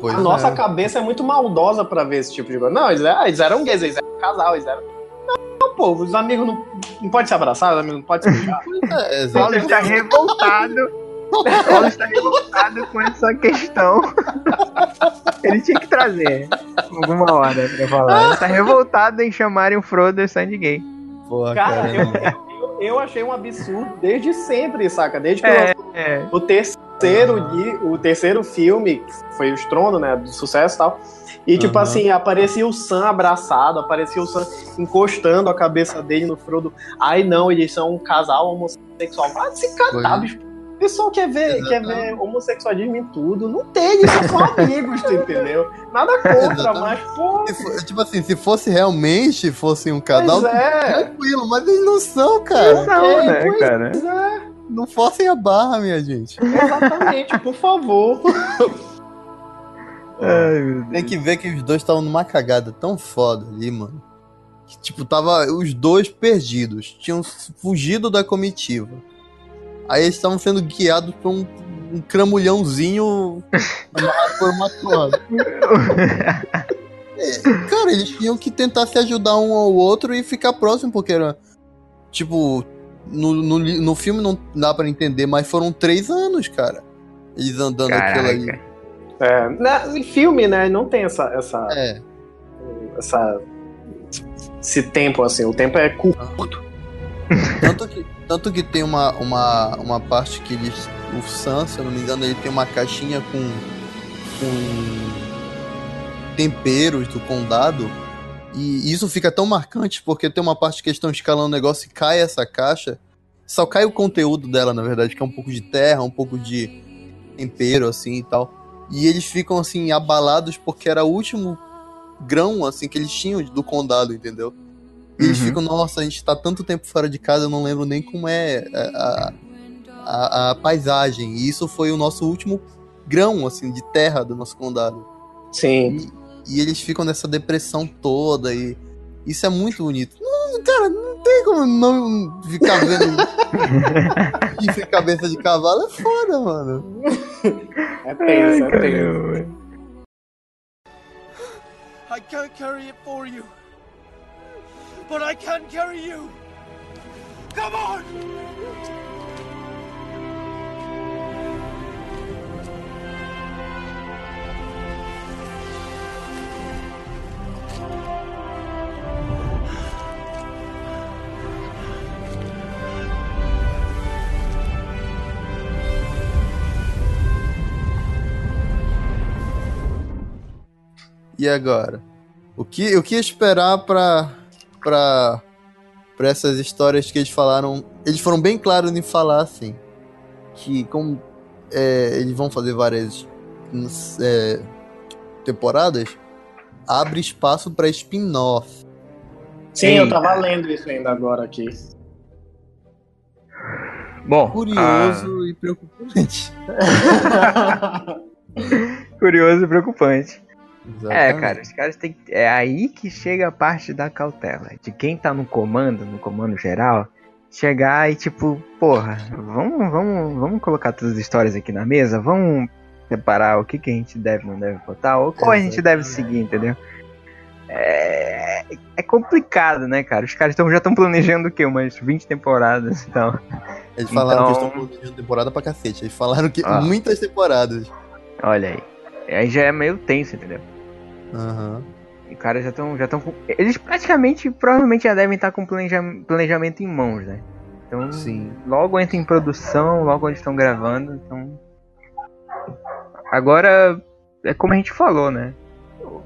Pois a nossa é. cabeça é muito maldosa pra ver esse tipo de coisa. Não, eles, ah, eles eram gays, eles eram casal, eles eram. Não, não, pô, os amigos não, não podem se abraçar, os amigos não podem se beijar. É, Paulo exato. está revoltado. Paulo está revoltado com essa questão. Ele tinha que trazer alguma hora pra falar. Ele tá revoltado em chamarem o Frodo e Sandy gay. Porra, Cara, cara. eu, eu, eu achei um absurdo desde sempre, saca? Desde que É, lançou é. o terceiro, o terceiro filme, que foi o Estrondo, né? Do sucesso e tal. E, tipo Aham. assim, aparecia o Sam abraçado, aparecia o Sam encostando a cabeça dele no Frodo. Ai, não, eles são um casal homossexual. Ah, se catar, bicho. O pessoal quer ver, quer ver homossexualismo em tudo. Não tem, eles só são amigos, tu entendeu? Nada contra, Exatamente. mas, pô, tipo assim, se fosse realmente fosse um casal, pois é. tranquilo, mas eles não são, cara. Não, É, né, pois cara? Pois é, Não forcem a barra, minha gente. exatamente, por favor. Ai. Tem que ver que os dois estavam numa cagada tão foda ali, mano. Que, tipo, tava os dois perdidos. Tinham fugido da comitiva. Aí eles estavam sendo guiados por um, um cramulhãozinho por uma corda. Cara, eles tinham que tentar se ajudar um ao outro e ficar próximo, porque era. Tipo, no, no, no filme não dá pra entender, mas foram três anos, cara. Eles andando aquilo ali. Caraca. É, na- em filme, né, não tem essa, essa, É. essa, esse tempo, assim, o tempo é curto. Tanto que, tanto que tem uma, uma, uma parte que eles. O Sam, se eu não me engano, ele tem uma caixinha com. com temperos do condado. E isso fica tão marcante porque tem uma parte que eles estão escalando o negócio e cai essa caixa. Só cai o conteúdo dela, na verdade, que é um pouco de terra, um pouco de tempero, assim e tal. E eles ficam assim, abalados porque era o último grão, assim, que eles tinham do condado, entendeu? E eles Uhum. ficam, nossa, a gente tá tanto tempo fora de casa, eu não lembro nem como é a, a, a paisagem. E isso foi o nosso último grão, assim, de terra do nosso condado. Sim. E eles ficam nessa depressão toda e isso é muito bonito. Não, cara, não tem como não ficar vendo isso em cabeça de cavalo. É foda, mano. É tenso, é tenso. I can't carry it for you. But I can carry you. Come on! E agora? O que, o que esperar pra, pra, pra essas histórias que eles falaram? Eles foram bem claros em falar assim. Que como é, eles vão fazer várias é, temporadas, abre espaço pra spin-off. Sim, eu Eita. tava lendo isso ainda agora aqui. Bom, Curioso e preocupante. ah, curioso e preocupante. É, Exatamente. cara, os caras têm que. É aí que chega a parte da cautela. De quem tá no comando, no comando geral, chegar e tipo, porra, vamos, vamos, vamos colocar todas as histórias aqui na mesa, vamos separar o que, que a gente deve e não deve botar, ou qual a gente deve seguir, entendeu? é, é complicado, né, cara? Os caras tão, já estão planejando o quê? Umas 20 temporadas, então. Eles falaram Então- que estão planejando temporada pra cacete. Eles falaram que Ah. muitas temporadas. Olha aí. Aí já é meio tenso, entendeu? Aham. E os caras já estão. Já tão com... Eles praticamente, provavelmente já devem estar com planeja- planejamento em mãos, né? Então, Sim. logo entra em produção, logo eles estão gravando, então. Agora, é como a gente falou, né?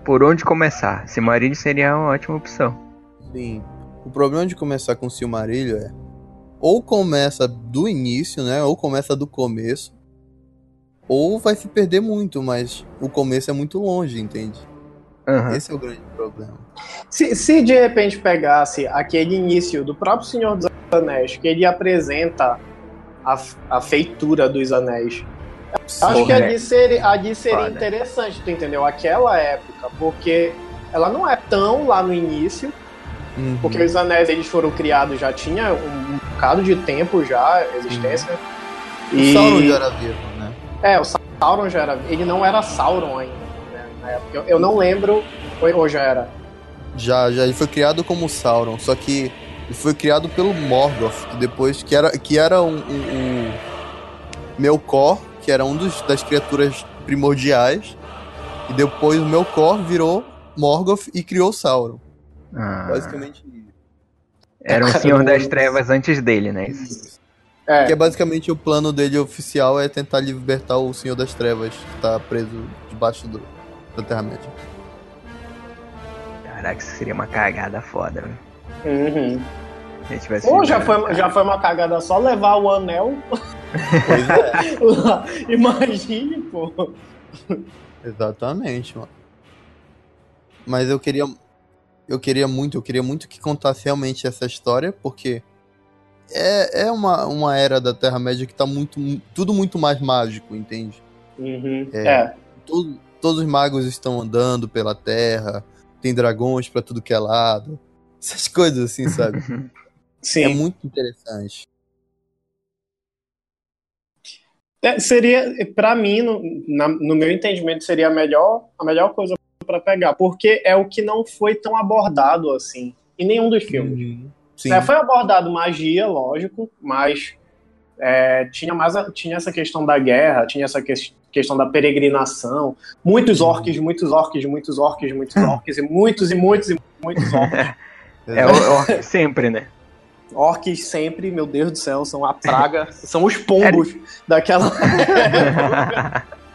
Por onde começar? Silmarillion seria uma ótima opção. Sim. O problema de começar com Silmarillion é ou começa do início, né? Ou começa do começo. Ou vai se perder muito, mas o começo é muito longe, entende? Aham. Esse é o grande problema. Se, se de repente pegasse aquele início do próprio Senhor dos Anéis, que ele apresenta a, a feitura dos anéis, acho que Porra, ali seria, ali seria Foda. interessante, tu entendeu? Aquela época, porque ela não é tão lá no início, Uhum. porque os anéis eles foram criados já tinha um, um bocado de tempo já, existência. O Sauron já era vivo, né? É, o Sauron já era. Ele não era Sauron ainda, né, na época. Eu, eu não lembro. Ou, ou já era? Já, já ele foi criado como Sauron, só que ele foi criado pelo Morgoth, que depois que era que era um, um, um Melkor, que era um dos, das criaturas primordiais, e depois o Melkor virou Morgoth e criou Sauron. Ah, Basicamente era um Senhor das Trevas antes dele, né? É. Que é basicamente o plano dele oficial é tentar libertar o Senhor das Trevas, que tá preso debaixo do, da Terra-média. Caraca, isso seria uma cagada foda, velho. Uhum. Se ele tivesse Pô, já foi, já foi uma cagada só levar o anel Pois é. lá. Imagine, pô. Exatamente, mano. Mas eu queria. Eu queria muito, eu queria muito que contasse realmente essa história, porque é, é uma, uma era da Terra-média que tá muito. Tudo muito mais mágico, entende? Uhum. É. É. Todo- todos os magos estão andando pela Terra, tem dragões pra tudo que é lado. Essas coisas assim, sabe? É Sim. muito interessante. É, seria, pra mim, no, na- no meu entendimento, seria a melhor, a melhor coisa pra pegar, porque é o que não foi tão abordado assim em nenhum dos filmes. Sim. Né, foi abordado magia, lógico, mas é, tinha mais tinha essa questão da guerra, tinha essa que- questão da peregrinação, muitos orques, muitos orques, muitos orques, muitos orques, e muitos e muitos e muitos orques. É o, o- sempre, né? orques sempre, meu Deus do céu, são a praga, são os pombos daquela.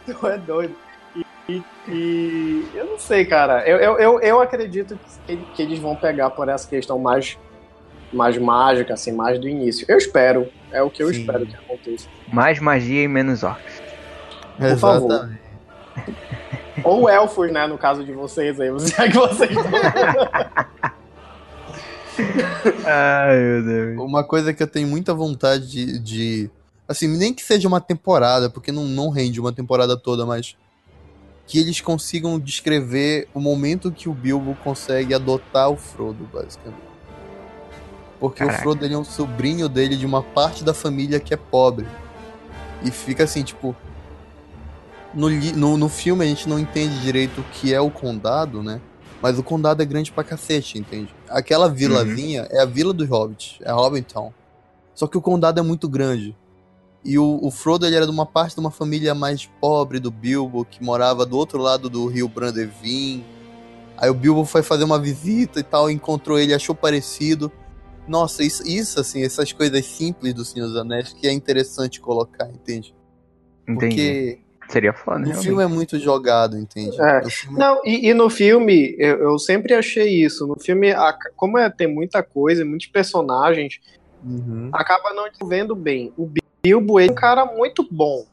Tu é doido. E, e- e eu não sei, cara. Eu, eu, eu, eu acredito que, que eles vão pegar por essa questão mais, mais mágica, assim, mais do início. Eu espero. É o que eu Sim. espero que aconteça. Mais magia e menos orcs. Por favor. Exatamente. Ou elfos, né? No caso de vocês aí. Já que vocês Ai, meu Deus. Uma coisa que eu tenho muita vontade de, de- Assim, nem que seja uma temporada, porque não, não rende uma temporada toda, mas. Que eles consigam descrever o momento que o Bilbo consegue adotar o Frodo, basicamente. Porque Caraca. o Frodo ele é um sobrinho dele de uma parte da família que é pobre. E fica assim, tipo. No, no, no filme a gente não entende direito o que é o condado, né? Mas o condado é grande pra cacete, entende? Aquela vilazinha é a vila dos hobbits, é Hobbiton. Só que o condado é muito grande. E o, o Frodo ele era de uma parte de uma família mais pobre do Bilbo, que morava do outro lado do rio Brandevin. Aí o Bilbo foi fazer uma visita e tal, encontrou ele, achou parecido. Nossa, isso, isso assim, essas coisas simples do Senhor dos Anéis que é interessante colocar, entende? Entendi. Porque Seria foda, realmente. filme é muito jogado, entende? É. Filme Não, e, e no filme, eu, eu sempre achei isso. No filme, a- como é, tem muita coisa, muitos personagens, Uhum. acaba não desenvolvendo bem. O Bilbo é um cara muito bom.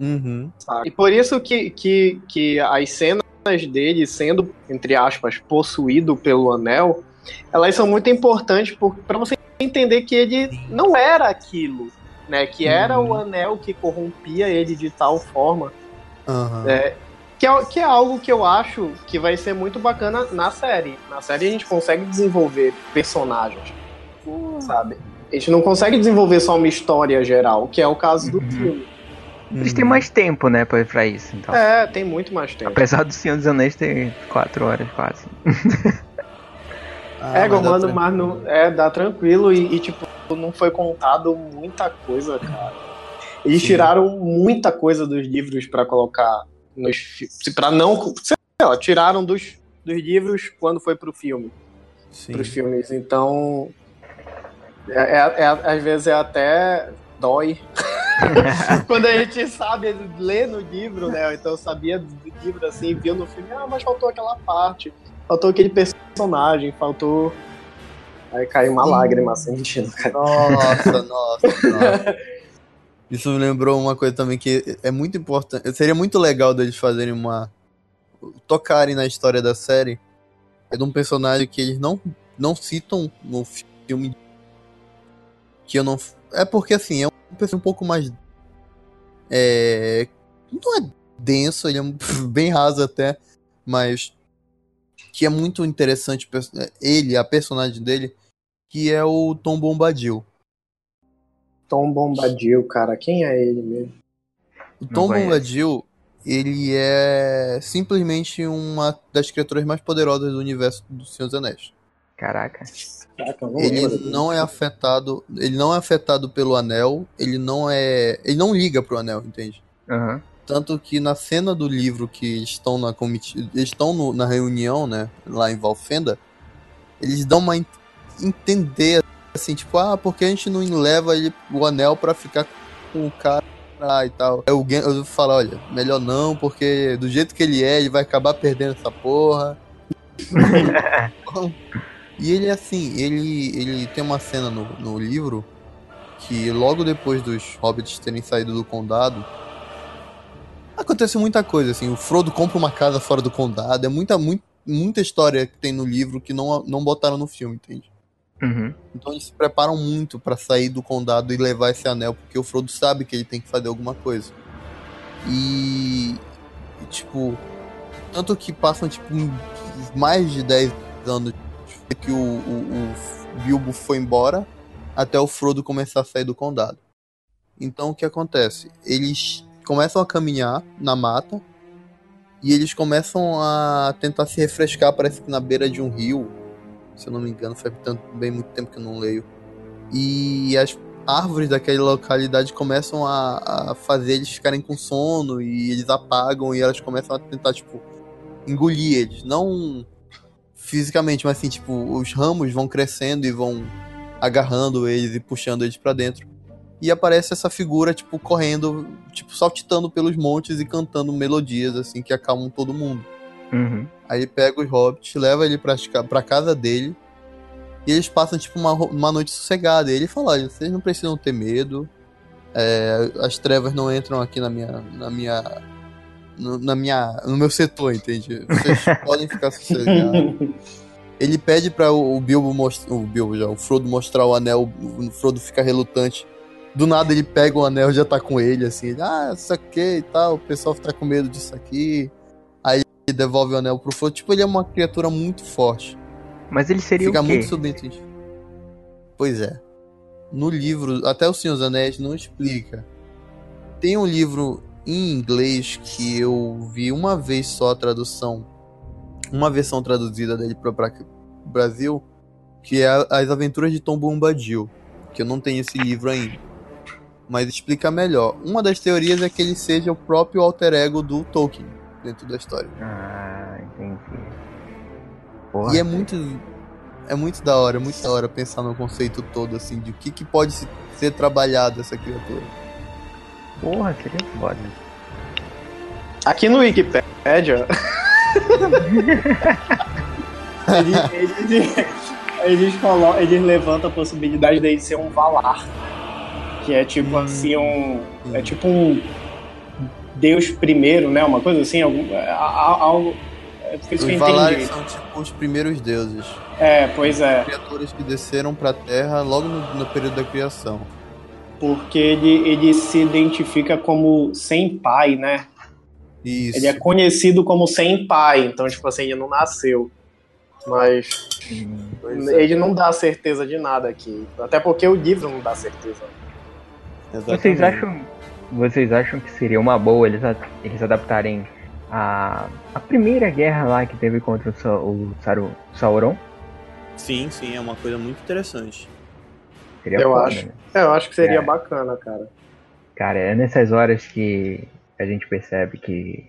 Uhum. sabe? E por isso que, que, que as cenas dele sendo, entre aspas, possuído pelo anel, elas são muito importantes para você entender que ele não era aquilo, né? Que era Uhum. o anel que corrompia ele de tal forma. Aham. É, que, é, que é algo que eu acho que vai ser muito bacana na série. Na série a gente consegue desenvolver personagens, sabe? A gente não consegue desenvolver só uma história geral, que é o caso do Uhum. filme. Eles têm mais tempo, né, pra, pra isso, então. É, tem muito mais tempo. Apesar do Senhor dos Anéis ter 4 horas quase. Ah, é, mas mano, mas não, é, dá tranquilo e, e, tipo, não foi contado muita coisa, cara. Eles Sim. tiraram muita coisa dos livros pra colocar nos filmes. Pra não. Sei lá, tiraram dos, dos livros quando foi pro filme. Sim. Pros filmes. Então. É, é- é- às vezes é até dói. Quando a gente sabe ler no livro, né? Então sabia do livro assim, viu no filme, ah, mas faltou aquela parte, faltou aquele personagem, faltou. Aí caiu uma lágrima assim, sentindo, cara. Nossa, nossa, nossa. Isso me lembrou uma coisa também que é muito importante. Seria muito legal deles fazerem uma. tocarem na história da série. É de um personagem que eles não, não citam no filme. Que eu não. É porque assim, é um personagem um pouco mais. É. Não é denso, ele é bem raso até, mas. Que é muito interessante. perso- Ele, a personagem dele, que é o Tom Bombadil. Tom Bombadil, cara, quem é ele mesmo? O Tom. Bombadil, ele é simplesmente uma das criaturas mais poderosas do universo do Senhor dos Anéis. Caraca. Caraca, Ele não é afetado, ele não é afetado pelo anel, ele não é, ele não liga pro anel, entende? Aham. Tanto que na cena do livro que estão na estão no- na reunião, né, lá em Valfenda, eles dão uma en- entender assim, tipo, ah, porque a gente não leva ele, o anel pra ficar com o cara e tal. Gan- eu falo, olha, melhor não, porque do jeito que ele é, ele vai acabar perdendo essa porra. e ele assim, ele ele tem uma cena no, no livro que logo depois dos hobbits terem saído do condado, acontece muita coisa, assim, o Frodo compra uma casa fora do condado, é muita, muito, muita história que tem no livro que não, não botaram no filme, entende? Uhum. Então eles se preparam muito pra sair do condado e levar esse anel, porque o Frodo sabe que ele tem que fazer alguma coisa. E, e, tipo, tanto que passam tipo mais de 10 anos que o, o, o Bilbo foi embora até o Frodo começar a sair do condado. Então o que acontece? Eles começam a caminhar na mata e eles começam a tentar se refrescar, parece que na beira de um rio. Se eu não me engano, faz tanto, bem muito tempo que eu não leio. E as árvores daquela localidade começam a, a fazer eles ficarem com sono e eles apagam e elas começam a tentar, tipo, engolir eles. Não fisicamente, mas assim, tipo, os ramos vão crescendo e vão agarrando eles e puxando eles pra dentro. E aparece essa figura, tipo, correndo, tipo, saltitando pelos montes e cantando melodias, assim, que acalmam todo mundo. Uhum. Aí ele pega os hobbits, leva ele pra, pra casa dele. E eles passam, tipo, uma, uma noite sossegada. E ele fala: olha, vocês não precisam ter medo. é, as trevas não entram aqui na minha. Na minha. No, na minha, no meu setor, entende? Vocês podem ficar sossegados. Ele pede para o, o Bilbo mostrar. O Bilbo já, o Frodo mostrar o anel. O Frodo fica relutante. Do nada ele pega o anel e já tá com ele, assim. Ele, ah, isso aqui e tal. O pessoal tá com medo disso aqui. Aí ele devolve o anel pro Frodo. Tipo, ele é uma criatura muito forte. Mas ele seria Fica o quê? muito subentendido. Pois é. No livro, até o Senhor dos Anéis não explica. Tem um livro em inglês que eu vi uma vez só a tradução. Uma versão traduzida dele para o Brasil. Que é As Aventuras de Tom Bombadil. Que eu não tenho esse livro ainda. Mas explica melhor. Uma das teorias é que ele seja o próprio alter ego do Tolkien dentro da história. Ah, entendi. Porra. E é muito. É muito da hora, é muito da hora pensar no conceito todo, assim, de o que, que pode se- ser trabalhado essa criatura. Porra, seria foda. Aqui no Wikipedia. eles, eles, eles, colo- eles levantam a possibilidade dele ser um Valar. Que é tipo assim, um. É tipo um. Deus primeiro, né? Uma coisa assim, algum, a- a- algo. É isso que Os Valares são tipo os primeiros deuses. É, pois é. Criaturas que desceram pra terra logo no, no período da criação. Porque ele, ele se identifica como sem pai, né? Isso. Ele é conhecido como sem pai, então, tipo assim, ele não nasceu. Mas Hum. É, ele não dá certeza de nada aqui. Até porque o livro não dá certeza. Vocês acham, vocês acham que seria uma boa eles, a- eles adaptarem a, a primeira guerra lá que teve contra o, o Saru, Sauron? Sim, sim, é uma coisa muito interessante. Seria Eu foda, acho. né? É, eu acho que seria É. bacana, cara. Cara, é nessas horas que a gente percebe que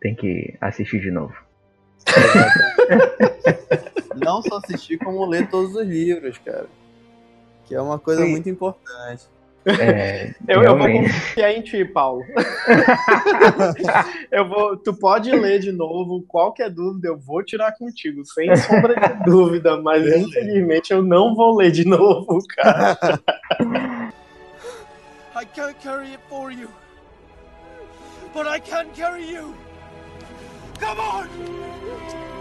tem que assistir de novo. Não só assistir, como ler todos os livros, cara. Que é uma coisa Sim. muito importante. É, Eu, eu vou confiar em ti, Paulo. eu vou, tu pode ler de novo, qualquer dúvida eu vou tirar contigo, sem sombra de dúvida, mas infelizmente eu não vou ler de novo, cara. I can't carry it for you. But I can carry you. Come on!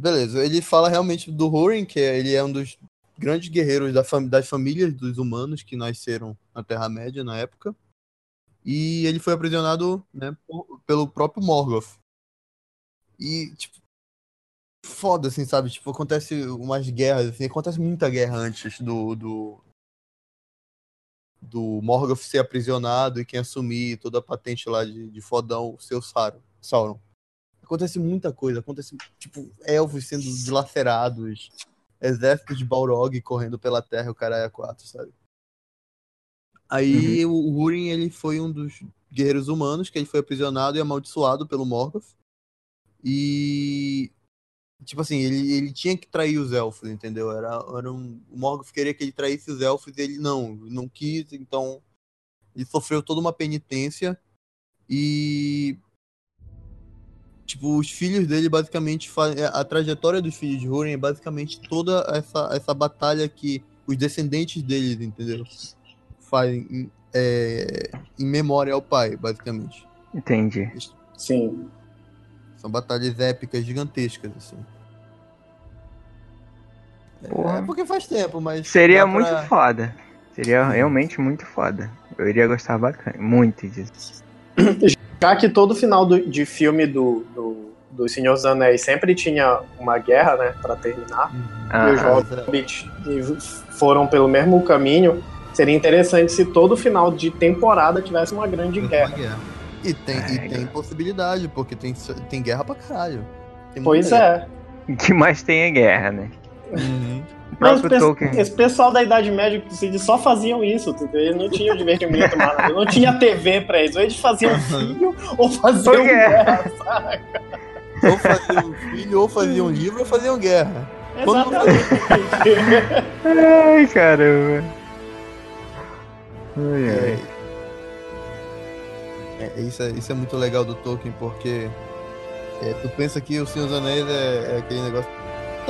Beleza, ele fala realmente do Húrin, que é- ele é um dos grandes guerreiros da fam- das famílias dos humanos que nasceram na Terra-média na época. E ele foi aprisionado né, por- pelo próprio Morgoth. E, tipo, foda, assim, sabe? Tipo, acontece umas guerras, assim, acontece muita guerra antes do, do, do Morgoth ser aprisionado e quem assumir toda a patente lá de, de fodão, o seu Sauron. Acontece muita coisa, acontece, tipo, elfos sendo dilacerados, exércitos de Balrog correndo pela terra, o cara é quatro, sabe? Aí o Húrin, ele foi um dos guerreiros humanos que ele foi aprisionado e amaldiçoado pelo Morgoth. E tipo assim, ele, ele tinha que trair os elfos, entendeu? Era, era um, o Morgoth queria que ele traísse os elfos e ele não, não quis, então ele sofreu toda uma penitência e tipo, os filhos dele basicamente fazem a trajetória dos filhos de Húrin é basicamente toda essa essa batalha que os descendentes deles, entendeu? Fazem em, é, em memória ao pai, basicamente. Entendi. Sim. São batalhas épicas, gigantescas, assim. É Porra. porque faz tempo, mas. Seria dá muito pra- foda. Seria realmente muito foda. Eu iria gostar bacana, muito disso. Já que todo final do- de filme do, do, do Senhor dos Anéis sempre tinha uma guerra, né, pra terminar, Ah, e os ah. Hobbits foram pelo mesmo caminho, seria interessante se todo final de temporada tivesse uma grande Uma guerra. E tem, É, e tem possibilidade, porque tem, tem guerra pra caralho. Tem Pois é. O que mais tem é guerra, né? Uhum. Mas esse, Tolkien. esse pessoal da Idade Média eles só faziam isso, entendeu? Eles não tinham divertimento mais, nada. não tinha TV pra eles. Ou eles faziam filho ou faziam guerra. sabe? Ou faziam filho, ou faziam livro, ou faziam guerra. Quando- Exatamente. Ai, caramba. Ai, É, ai. é, isso, é, isso é muito legal do Tolkien, porque é, tu pensa que o Senhor dos Anéis é, é aquele negócio.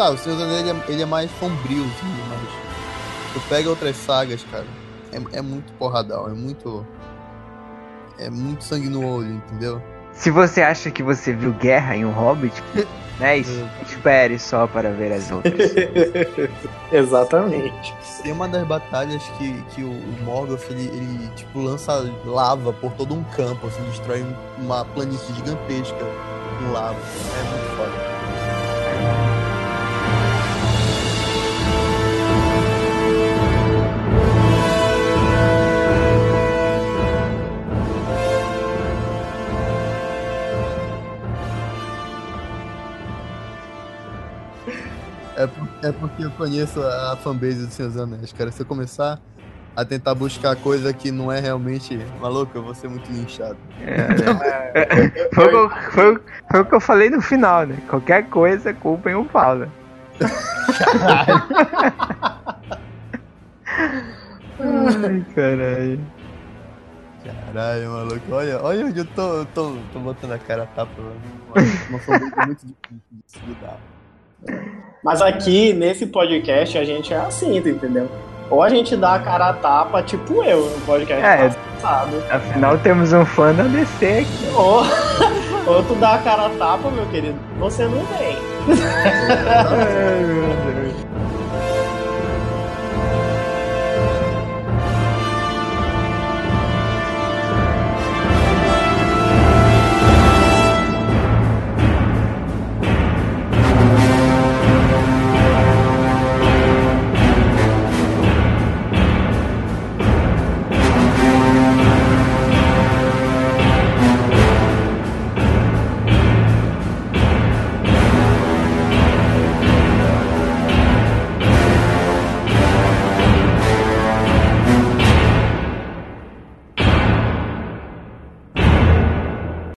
Tá, o Senhor dos Anéis ele é, ele é mais sombrio, assim, mas tu pega outras sagas, cara, é, é muito porradão, é muito. É muito sangue no olho, entendeu? Se você acha que você viu guerra em um Hobbit, né? es- Espere só para ver as outras. Exatamente. Tem uma das batalhas que, que o, o Morgoth ele, ele, tipo lança lava por todo um campo, assim, destrói um- uma planície gigantesca com lava. É muito foda. É, por- é porque eu conheço a fanbase do Senhor dos Anéis, cara. Se eu começar a tentar buscar coisa que não é realmente maluco, eu vou ser muito linchado. É, foi, o que eu, foi o- foi o que eu falei no final, né? Qualquer coisa, culpem o Paulo. Ai, caralho. Caralho, maluco. Olha, olha onde eu tô, eu tô, tô botando a cara a tapa. mano. Uma fanbase muito difícil de se lidar. Mas aqui, nesse podcast, a gente é assim, entendeu? Ou a gente dá a cara a tapa, tipo eu, no podcast É. passado. Afinal, temos um fã da DC aqui. Ou, ou tu dá a cara a tapa, meu querido, você não vem.